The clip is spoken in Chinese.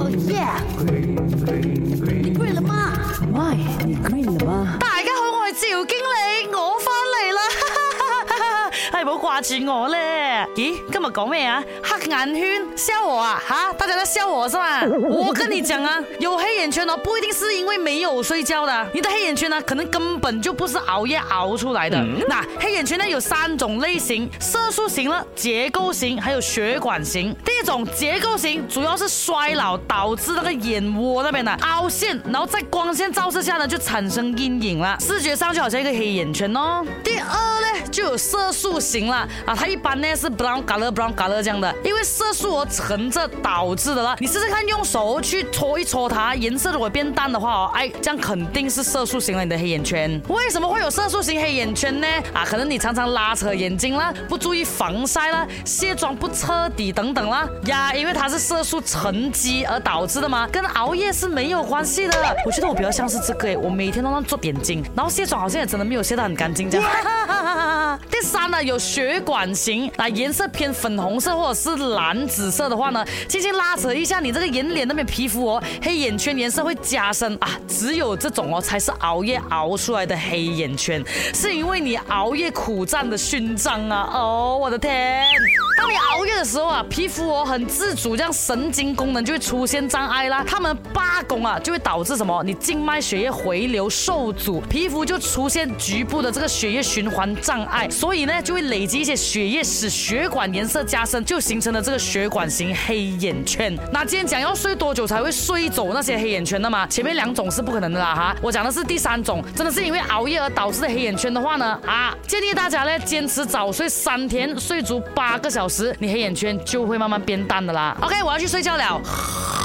哦耶！你 green 了吗？喂，你 green 了吗？大家好，我係趙經理，掛住我咧。咦，今日講咩啊？黑眼圈，笑我啊？哈，大家在笑我是吧？我跟你讲啊，有黑眼圈哦，不一定是因为没有睡觉的，你的黑眼圈呢，可能根本就不是熬夜熬出来的。那黑眼圈呢有三种类型：色素型了、结构型，还有血管型。第一种结构型主要是衰老导致那个眼窝那边的凹陷，然后在光线照射下呢就产生阴影了，视觉上就好像一个黑眼圈哦。第二呢就有色素型啊，它一般呢是 brown color brown color 这样的，因为色素而沉着导致的啦。你试试看，用手去搓一搓它，颜色如果变淡的话哦，哎，这样肯定是色素型了你的黑眼圈。为什么会有色素型黑眼圈呢？啊，可能你常常拉扯眼睛啦，不注意防晒啦，卸妆不彻底等等啦呀，因为它是色素沉积而导致的嘛，跟熬夜是没有关系的。我觉得我比较像是这个诶，我每天都在做眼睛，然后卸妆好像也真的没有卸得很干净这样第三呢，有血管型，那颜色偏粉红色或者是蓝紫色的话呢，轻轻拉扯一下，你这个眼脸那边皮肤哦，黑眼圈颜色会加深啊。只有这种哦，才是熬夜熬出来的黑眼圈，是因为你熬夜苦战的勋章啊！哦，我的天！当你熬夜的时候啊，皮肤哦很自主，这样神经功能就会出现障碍啦。他们罢工啊，就会导致什么？你静脉血液回流受阻，皮肤就出现局部的这个血液循环障碍所以呢就会累积一些血液，使血管颜色加深，就形成了这个血管型黑眼圈。那今天讲要睡多久才会睡走那些黑眼圈的嘛？前面两种是不可能的啦哈，我讲的是第三种，真的是因为熬夜而导致的黑眼圈的话呢啊，建议大家呢坚持早睡三天，睡足八个小时，你黑眼圈就会慢慢变淡的啦。OK，我要去睡觉了。